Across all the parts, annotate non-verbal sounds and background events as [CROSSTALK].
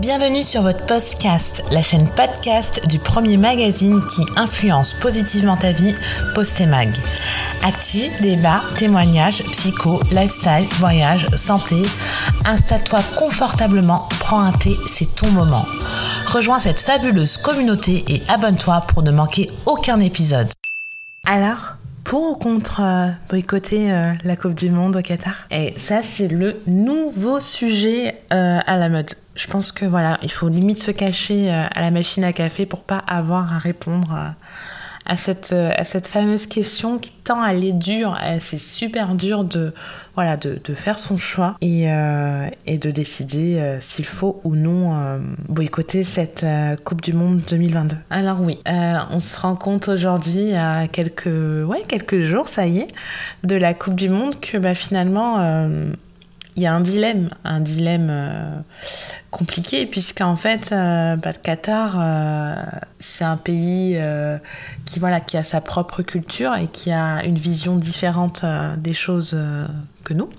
Bienvenue sur votre podcast, la chaîne podcast du premier magazine qui influence positivement ta vie, Postemag. Actu, débat, témoignages, psycho, lifestyle, voyage, santé. Installe-toi confortablement, prends un thé, c'est ton moment. Rejoins cette fabuleuse communauté et abonne-toi pour ne manquer aucun épisode. Alors pour ou contre euh, boycotter euh, la Coupe du Monde au Qatar? Et ça, c'est le nouveau sujet euh, à la mode. Je pense que voilà, il faut limite se cacher à la machine à café pour pas avoir à répondre à cette, euh, à cette fameuse question qui tend à aller dure. C'est super dur de, voilà, de, de faire son choix et, euh, et de décider euh, s'il faut ou non euh, boycotter cette euh, Coupe du Monde 2022. Alors oui, on se rend compte aujourd'hui, à quelques, ouais, quelques jours, ça y est, de la Coupe du Monde que bah, finalement il y a un dilemme, un dilemme euh, compliqué, puisqu'en fait, euh, bah, le Qatar, euh, c'est un pays euh, qui, voilà, qui a sa propre culture et qui a une vision différente des choses que nous.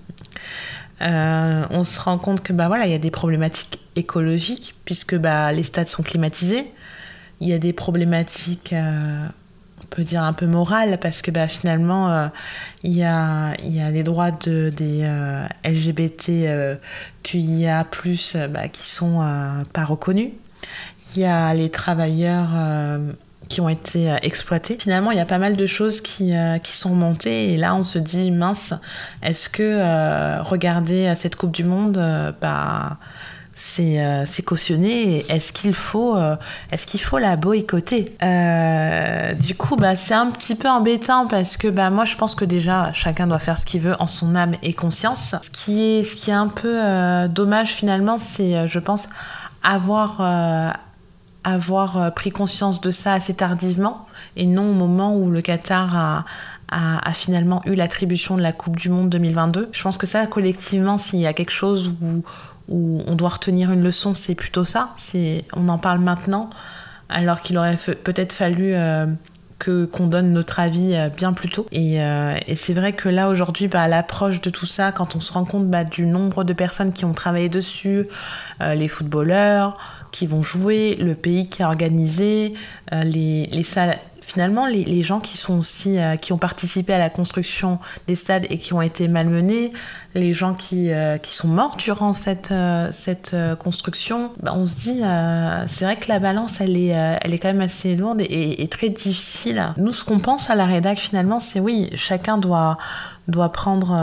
on se rend compte que bah, voilà, il y a des problématiques écologiques, puisque bah, les stades sont climatisés. Il y a des problématiques peut dire un peu morale parce que bah, finalement euh, il y, a, les droits de, des euh, LGBT euh, QIA bah, qui sont euh, pas reconnus. Il y a les travailleurs euh, qui ont été euh, exploités. Finalement il y a pas mal de choses qui, sont montées et là on se dit mince est-ce que regarder cette coupe du monde bah c'est euh, cautionné. Est-ce qu'il faut, euh, est-ce qu'il faut la boycotter? Euh, Du coup, bah, c'est un petit peu embêtant parce que bah, moi, je pense que déjà, chacun doit faire ce qu'il veut en son âme et conscience. Ce qui est, ce qui est un peu dommage finalement, c'est, je pense, avoir, avoir pris conscience de ça assez tardivement et non au moment où le Qatar a, a, a, finalement eu l'attribution de la Coupe du Monde 2022. Je pense que ça, collectivement, s'il y a quelque chose où, où on doit retenir une leçon, c'est plutôt ça. C'est, on en parle maintenant, alors qu'il aurait peut-être fallu euh, que qu'on donne notre avis euh, bien plus tôt. Et, euh, et c'est vrai que là aujourd'hui, bah, à l'approche de tout ça, quand on se rend compte bah, du nombre de personnes qui ont travaillé dessus, les footballeurs qui vont jouer, le pays qui a organisé, les, les salles finalement, les, gens qui sont aussi euh, qui ont participé à la construction des stades et qui ont été malmenés, les gens qui, euh, qui sont morts durant cette, euh, cette construction, bah, on se dit, c'est vrai que la balance, elle est, elle est quand même assez lourde et, très difficile. Nous, ce qu'on pense à la rédac, finalement, c'est oui, chacun doit doit prendre,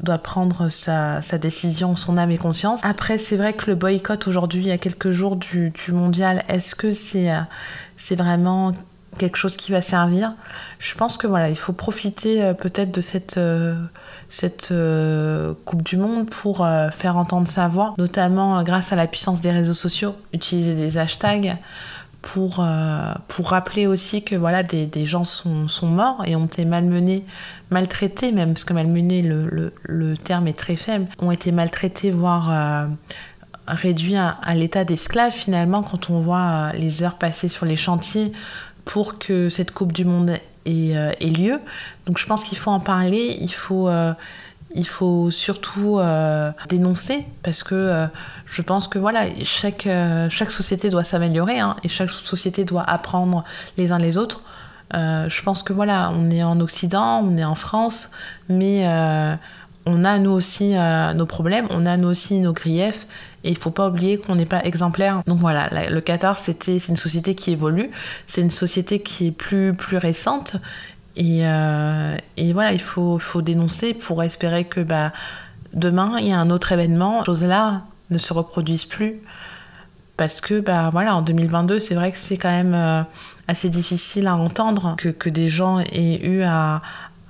doit prendre sa, sa, décision, son âme et conscience. Après, c'est vrai que le boycott aujourd'hui, il y a quelques jours du, du mondial, est-ce que c'est c'est vraiment quelque chose qui va servir. Je pense que voilà, il faut profiter euh, peut-être de cette, euh, cette euh, Coupe du Monde pour faire entendre sa voix, notamment grâce à la puissance des réseaux sociaux, utiliser des hashtags pour, pour rappeler aussi que voilà, des, gens sont, sont morts et ont été malmenés, maltraités même, parce que malmenés, le, le, terme est très faible, ont été maltraités, voire réduits à, à l'état d'esclaves finalement quand on voit les heures passées sur les chantiers pour que cette Coupe du Monde ait, euh, ait lieu. Donc je pense qu'il faut en parler, il faut, euh, il faut surtout euh, dénoncer parce que je pense que voilà, chaque, chaque société doit s'améliorer hein, et chaque société doit apprendre les uns les autres. Je pense que voilà, on est en Occident, on est en France, mais on a nous aussi nos problèmes, on a nous aussi nos griefs, et il faut pas oublier qu'on n'est pas exemplaire. Donc voilà, le Qatar, c'était c'est une société qui évolue, c'est une société qui est plus plus récente, et, euh, et voilà, il faut faut dénoncer pour espérer que bah demain il y a un autre événement, choses là ne se reproduisent plus, parce que bah voilà, en 2022, c'est vrai que c'est quand même euh, assez difficile à entendre que, que des gens aient eu à,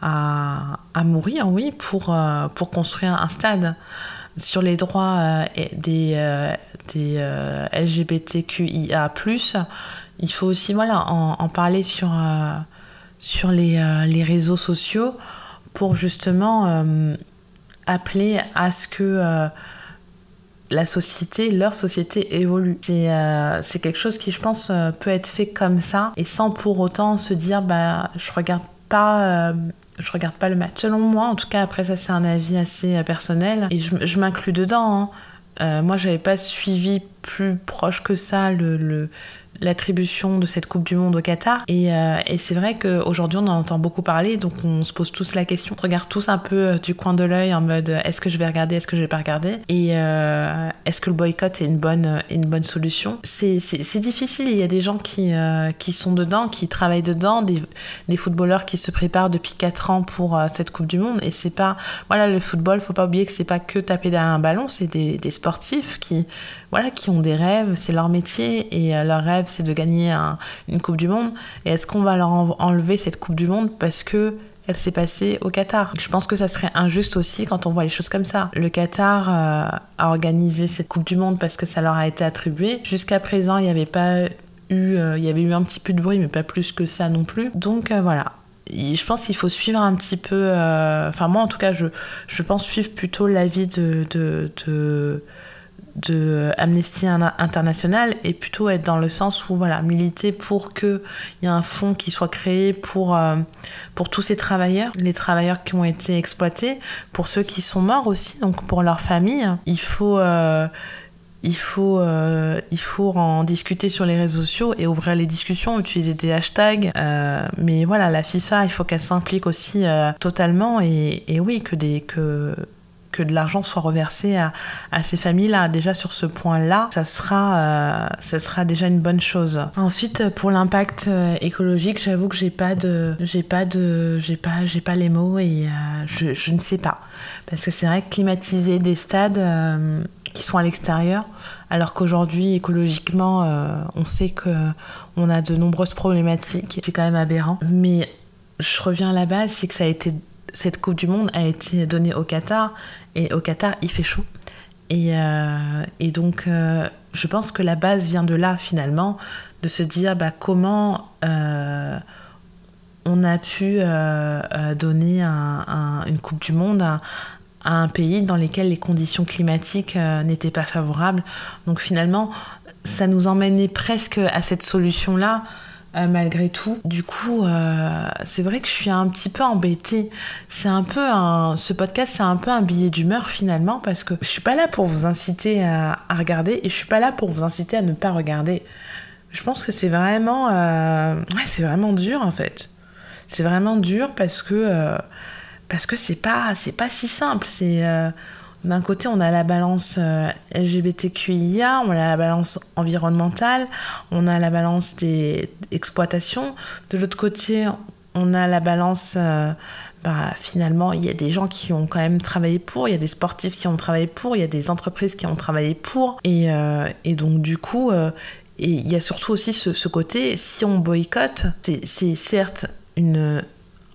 à, à mourir, oui, pour, euh, pour construire un stade. Sur les droits euh, des, euh, des euh, LGBTQIA, il faut aussi voilà, en, parler sur, sur les, les réseaux sociaux pour justement appeler à ce que la société, leur société évolue. C'est quelque chose qui, je pense, peut être fait comme ça et sans pour autant se dire, bah, je regarde pas. Je regarde pas le match. Selon moi, en tout cas, après ça, c'est un avis assez personnel et je, m'inclus dedans. Hein. Euh, moi, j'avais pas suivi plus proche que ça le l'attribution de cette Coupe du Monde au Qatar. Et, euh, et c'est vrai qu'aujourd'hui, on en entend beaucoup parler, donc on se pose tous la question. On regarde tous un peu euh, du coin de l'œil en mode euh, est-ce que je vais regarder, est-ce que je vais pas regarder? Et est-ce que le boycott est une bonne, une bonne solution? C'est difficile, il y a des gens qui, qui sont dedans, qui travaillent dedans, des, des footballeurs qui se préparent depuis 4 ans pour cette Coupe du Monde. Et c'est pas. Voilà, le football, faut pas oublier que c'est pas que taper derrière un ballon, c'est des, des sportifs qui, voilà, qui ont des rêves, c'est leur métier et leur rêve c'est de gagner un- une Coupe du Monde. Et est-ce qu'on va leur en- enlever cette Coupe du Monde parce que elle s'est passée au Qatar? Je pense que ça serait injuste aussi quand on voit les choses comme ça. Le Qatar euh, a organisé cette Coupe du Monde parce que ça leur a été attribué. Jusqu'à présent, il n'y avait pas eu, euh, il y avait eu un petit peu de bruit, mais pas plus que ça non plus. Donc euh, voilà. Je pense qu'il faut suivre un petit peu. Enfin, moi en tout cas, je, je pense suivre plutôt l'avis de, de Amnesty International et plutôt être dans le sens où voilà militer pour que il y ait un fonds qui soit créé pour euh, pour tous ces travailleurs les travailleurs qui ont été exploités pour ceux qui sont morts aussi donc pour leurs familles il faut euh, il faut, euh, il faut en discuter sur les réseaux sociaux et ouvrir les discussions, utiliser des hashtags. Euh, mais voilà, la FIFA, il faut qu'elle s'implique aussi euh, totalement et, et oui, que, des, que, que de l'argent soit reversé à, ces familles-là. Déjà sur ce point-là, ça sera, euh, ça sera déjà une bonne chose. Ensuite, pour l'impact euh, écologique, j'avoue que j'ai pas de, j'ai pas de, j'ai pas, pas les mots et euh, je, ne sais pas parce que c'est vrai que climatiser des stades euh, qui sont à l'extérieur, alors qu'aujourd'hui écologiquement, euh, on sait que on a de nombreuses problématiques. C'est quand même aberrant. Mais je reviens à la base, c'est que ça a été cette Coupe du Monde a été donnée au Qatar et au Qatar il fait chaud. Et, euh, et donc euh, je pense que la base vient de là finalement, de se dire bah, comment euh, on a pu donner un- un- une Coupe du Monde à, à un pays dans lequel les conditions climatiques n'étaient pas favorables. Donc finalement, ça nous emmenait presque à cette solution-là, euh, malgré tout. Du coup, euh, c'est vrai que je suis un petit peu embêtée. C'est un peu un, ce podcast, c'est un peu un billet d'humeur finalement, parce que je suis pas là pour vous inciter à, à regarder et je suis pas là pour vous inciter à ne pas regarder. Je pense que c'est vraiment, euh, c'est vraiment dur en fait. C'est vraiment dur parce que euh, parce que c'est pas c'est pas si simple. C'est euh, d'un côté on a la balance euh, LGBTQIA, on a la balance environnementale, on a la balance des exploitations. De l'autre côté, on a la balance euh, bah, finalement, il y a des gens qui ont quand même travaillé pour, il y a des sportifs qui ont travaillé pour, il y a des entreprises qui ont travaillé pour. Et, euh, et donc, du coup, il y a surtout aussi ce, ce côté, si on boycotte, c'est certes une,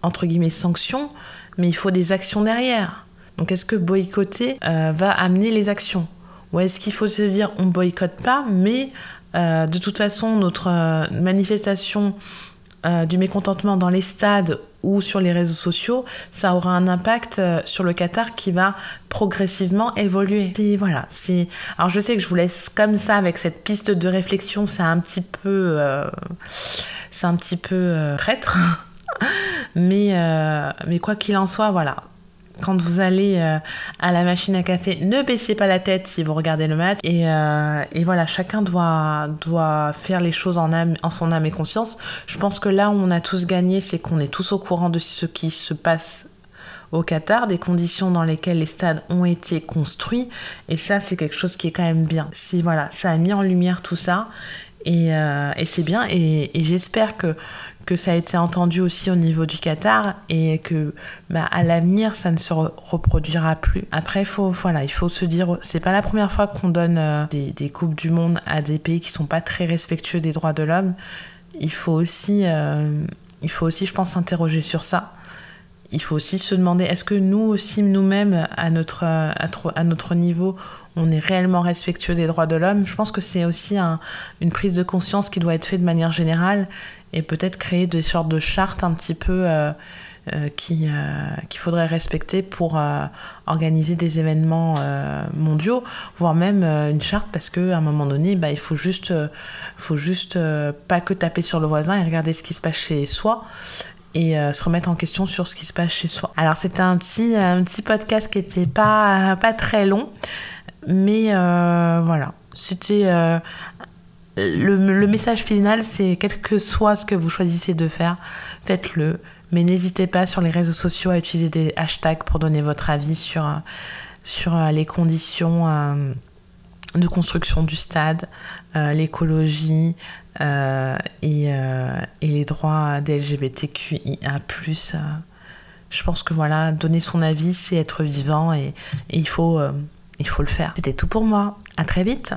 entre guillemets, sanction, mais il faut des actions derrière. Donc, est-ce que boycotter euh, va amener les actions? Ou est-ce qu'il faut se dire, on boycotte pas, mais euh, de toute façon, notre euh, manifestation du mécontentement dans les stades ou sur les réseaux sociaux, ça aura un impact sur le Qatar qui va progressivement évoluer. Voilà. Alors je sais que je vous laisse comme ça avec cette piste de réflexion, c'est un petit peu, c'est un petit peu traître, [LAUGHS] mais mais quoi qu'il en soit, voilà. Quand vous allez euh, à la machine à café, ne baissez pas la tête si vous regardez le match. Et, euh, et voilà, chacun doit, doit faire les choses en, en son âme et conscience. Je pense que là où on a tous gagné, c'est qu'on est tous au courant de ce qui se passe au Qatar, des conditions dans lesquelles les stades ont été construits. Et ça, c'est quelque chose qui est quand même bien. C'est voilà, ça a mis en lumière tout ça. Et, euh, et c'est bien. Et j'espère que, que ça a été entendu aussi au niveau du Qatar et que bah, à l'avenir, ça ne se re- reproduira plus. Après, faut, voilà, il faut se dire, c'est pas la première fois qu'on donne euh, des, des Coupes du Monde à des pays qui sont pas très respectueux des droits de l'homme. Il faut aussi, euh, il faut aussi, je pense, s'interroger sur ça il faut aussi se demander est-ce que nous aussi, nous-mêmes, à notre, niveau, on est réellement respectueux des droits de l'homme? Je pense que c'est aussi un- une prise de conscience qui doit être faite de manière générale et peut-être créer des sortes de chartes un petit peu euh, euh, euh, qu'il faudrait respecter pour organiser des événements mondiaux, voire même une charte parce qu'à un moment donné, bah, il faut juste, faut juste pas que taper sur le voisin et regarder ce qui se passe chez soi et euh, se remettre en question sur ce qui se passe chez soi. Alors c'était un petit, un petit podcast qui était pas, pas très long, mais euh, voilà. C'était le, le, message final, c'est quel que soit ce que vous choisissez de faire, faites-le. Mais n'hésitez pas sur les réseaux sociaux à utiliser des hashtags pour donner votre avis sur, sur les conditions de construction du stade, euh, l'écologie euh, et, euh, et, les droits des LGBTQIA+. je pense que voilà, donner son avis, c'est être vivant et, et il, faut, il faut le faire. C'était tout pour moi. À très vite.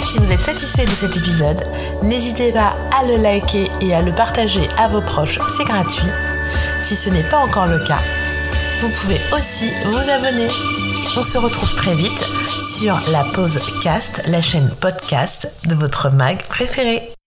Si vous êtes satisfait de cet épisode, n'hésitez pas à le liker et à le partager à vos proches, c'est gratuit. Si ce n'est pas encore le cas, vous pouvez aussi vous abonner. On se retrouve très vite sur la pause cast, la chaîne podcast de votre mag préféré.